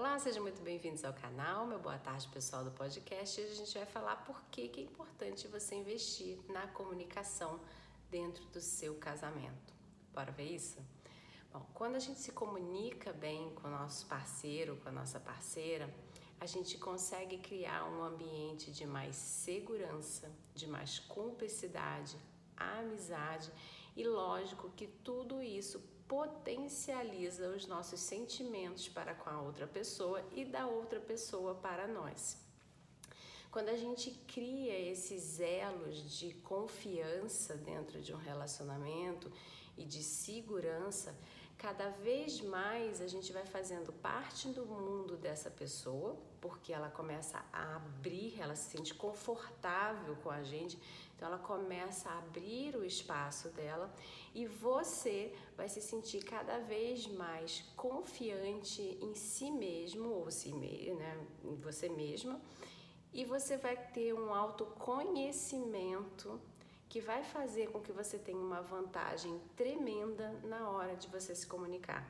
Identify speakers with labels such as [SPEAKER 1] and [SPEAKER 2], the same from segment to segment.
[SPEAKER 1] Olá, sejam muito bem-vindos ao canal. Meu boa tarde, pessoal do podcast. Hoje a gente vai falar por que, é importante você investir na comunicação dentro do seu casamento. Bora ver isso? Bom, quando a gente se comunica bem com o nosso parceiro, com a nossa parceira, a gente consegue criar um ambiente de mais segurança, de mais cumplicidade, amizade e lógico que tudo isso potencializa os nossos sentimentos para com a outra pessoa e da outra pessoa para nós. Quando a gente cria esses elos de confiança dentro de um relacionamento e de segurança, cada vez mais a gente vai fazendo parte do mundo dessa pessoa, porque ela começa a abrir, ela se sente confortável com a gente, então ela começa a abrir o espaço dela e você vai se sentir cada vez mais confiante em si mesmo ou si né, em você mesma, e você vai ter um autoconhecimento que vai fazer com que você tenha uma vantagem tremenda na hora de você se comunicar.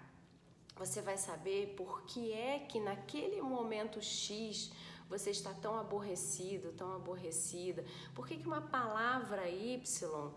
[SPEAKER 1] Você vai saber por que é que naquele momento X você está tão aborrecido, tão aborrecida? Por que, que uma palavra Y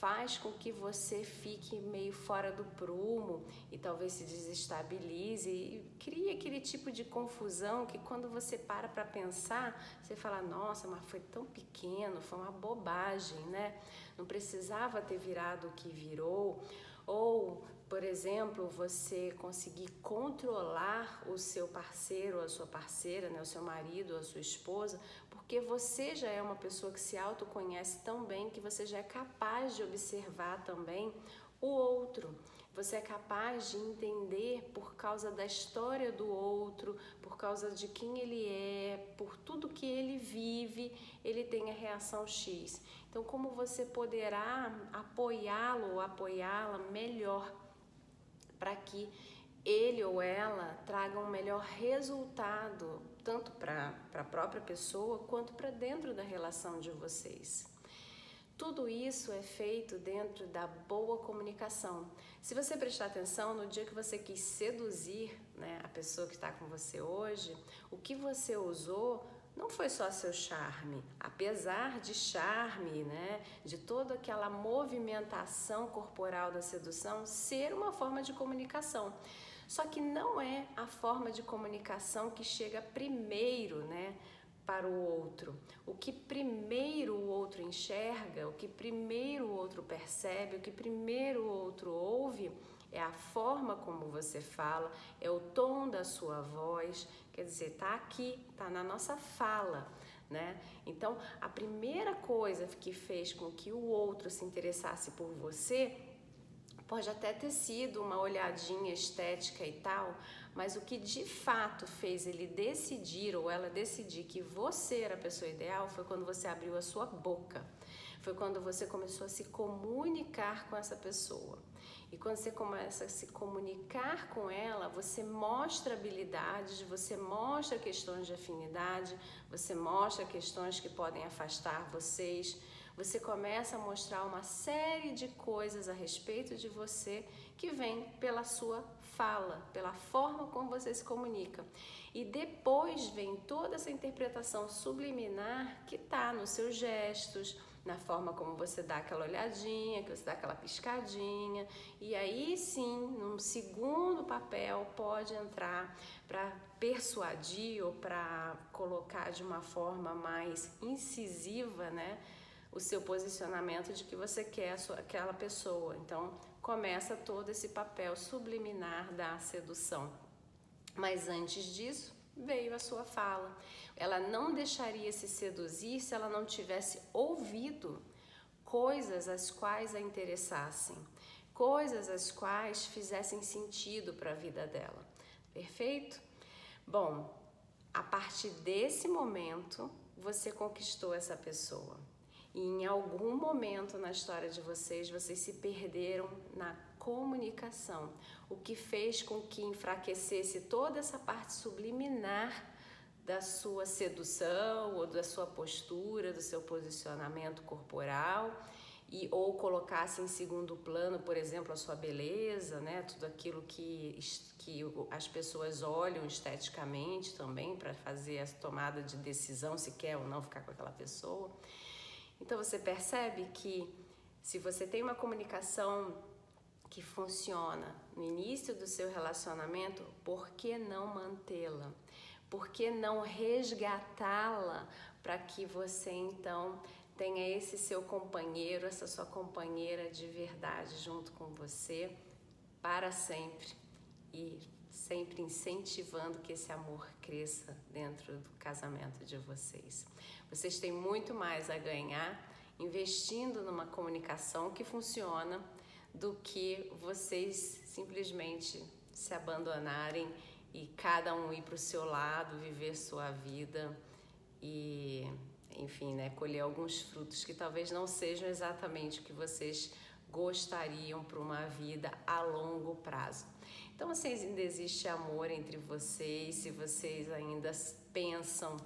[SPEAKER 1] faz com que você fique meio fora do prumo e talvez se desestabilize e cria aquele tipo de confusão que quando você para para pensar, você fala: "Nossa, mas foi tão pequeno, foi uma bobagem, né? Não precisava ter virado o que virou". Ou por exemplo, você conseguir controlar o seu parceiro a sua parceira, né, o seu marido a sua esposa, porque você já é uma pessoa que se autoconhece tão bem que você já é capaz de observar também o outro. Você é capaz de entender por causa da história do outro, por causa de quem ele é, por tudo que ele vive, ele tem a reação X. Então, como você poderá apoiá-lo ou apoiá-la melhor para que ele ou ela traga um melhor resultado, tanto para a própria pessoa quanto para dentro da relação de vocês. Tudo isso é feito dentro da boa comunicação. Se você prestar atenção, no dia que você quis seduzir né, a pessoa que está com você hoje, o que você usou não foi só seu charme, apesar de charme, né, de toda aquela movimentação corporal da sedução ser uma forma de comunicação. Só que não é a forma de comunicação que chega primeiro, né, para o outro. O que primeiro o outro enxerga, o que primeiro o outro percebe, o que primeiro o outro ouve, é a forma como você fala, é o tom da sua voz, quer dizer, tá aqui, tá na nossa fala, né? Então, a primeira coisa que fez com que o outro se interessasse por você pode até ter sido uma olhadinha estética e tal, mas o que de fato fez ele decidir ou ela decidir que você era a pessoa ideal foi quando você abriu a sua boca. Foi quando você começou a se comunicar com essa pessoa. E quando você começa a se comunicar com ela, você mostra habilidades, você mostra questões de afinidade, você mostra questões que podem afastar vocês. Você começa a mostrar uma série de coisas a respeito de você que vem pela sua fala, pela forma como você se comunica. E depois vem toda essa interpretação subliminar que está nos seus gestos, na forma como você dá aquela olhadinha, que você dá aquela piscadinha, e aí sim, num segundo papel, pode entrar para persuadir ou para colocar de uma forma mais incisiva, né? O seu posicionamento de que você quer sua, aquela pessoa. Então, começa todo esse papel subliminar da sedução. Mas antes disso, veio a sua fala. Ela não deixaria se seduzir se ela não tivesse ouvido coisas as quais a interessassem, coisas as quais fizessem sentido para a vida dela. Perfeito? Bom, a partir desse momento, você conquistou essa pessoa. E em algum momento na história de vocês, vocês se perderam na comunicação, o que fez com que enfraquecesse toda essa parte subliminar da sua sedução ou da sua postura, do seu posicionamento corporal e ou colocasse em segundo plano, por exemplo, a sua beleza, né? Tudo aquilo que, que as pessoas olham esteticamente também para fazer a tomada de decisão se quer ou não ficar com aquela pessoa. Então você percebe que se você tem uma comunicação que funciona no início do seu relacionamento, por que não mantê-la? Por que não resgatá-la para que você então tenha esse seu companheiro, essa sua companheira de verdade junto com você para sempre e sempre incentivando que esse amor cresça dentro do casamento de vocês. Vocês têm muito mais a ganhar investindo numa comunicação que funciona do que vocês simplesmente se abandonarem e cada um ir para o seu lado, viver sua vida e, enfim, né, colher alguns frutos que talvez não sejam exatamente o que vocês gostariam para uma vida a longo prazo. Então, se ainda existe amor entre vocês, se vocês ainda pensam,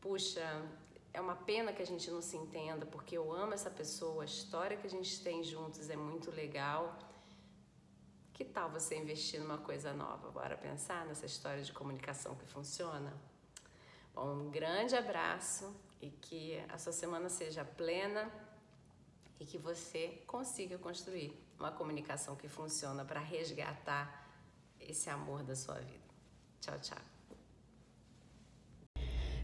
[SPEAKER 1] puxa, é uma pena que a gente não se entenda, porque eu amo essa pessoa, a história que a gente tem juntos é muito legal. Que tal você investir numa coisa nova? Bora pensar nessa história de comunicação que funciona? Bom, um grande abraço e que a sua semana seja plena e que você consiga construir uma comunicação que funciona para resgatar esse amor da sua vida. Tchau, tchau.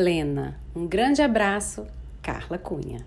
[SPEAKER 2] plena. Um grande abraço, Carla Cunha.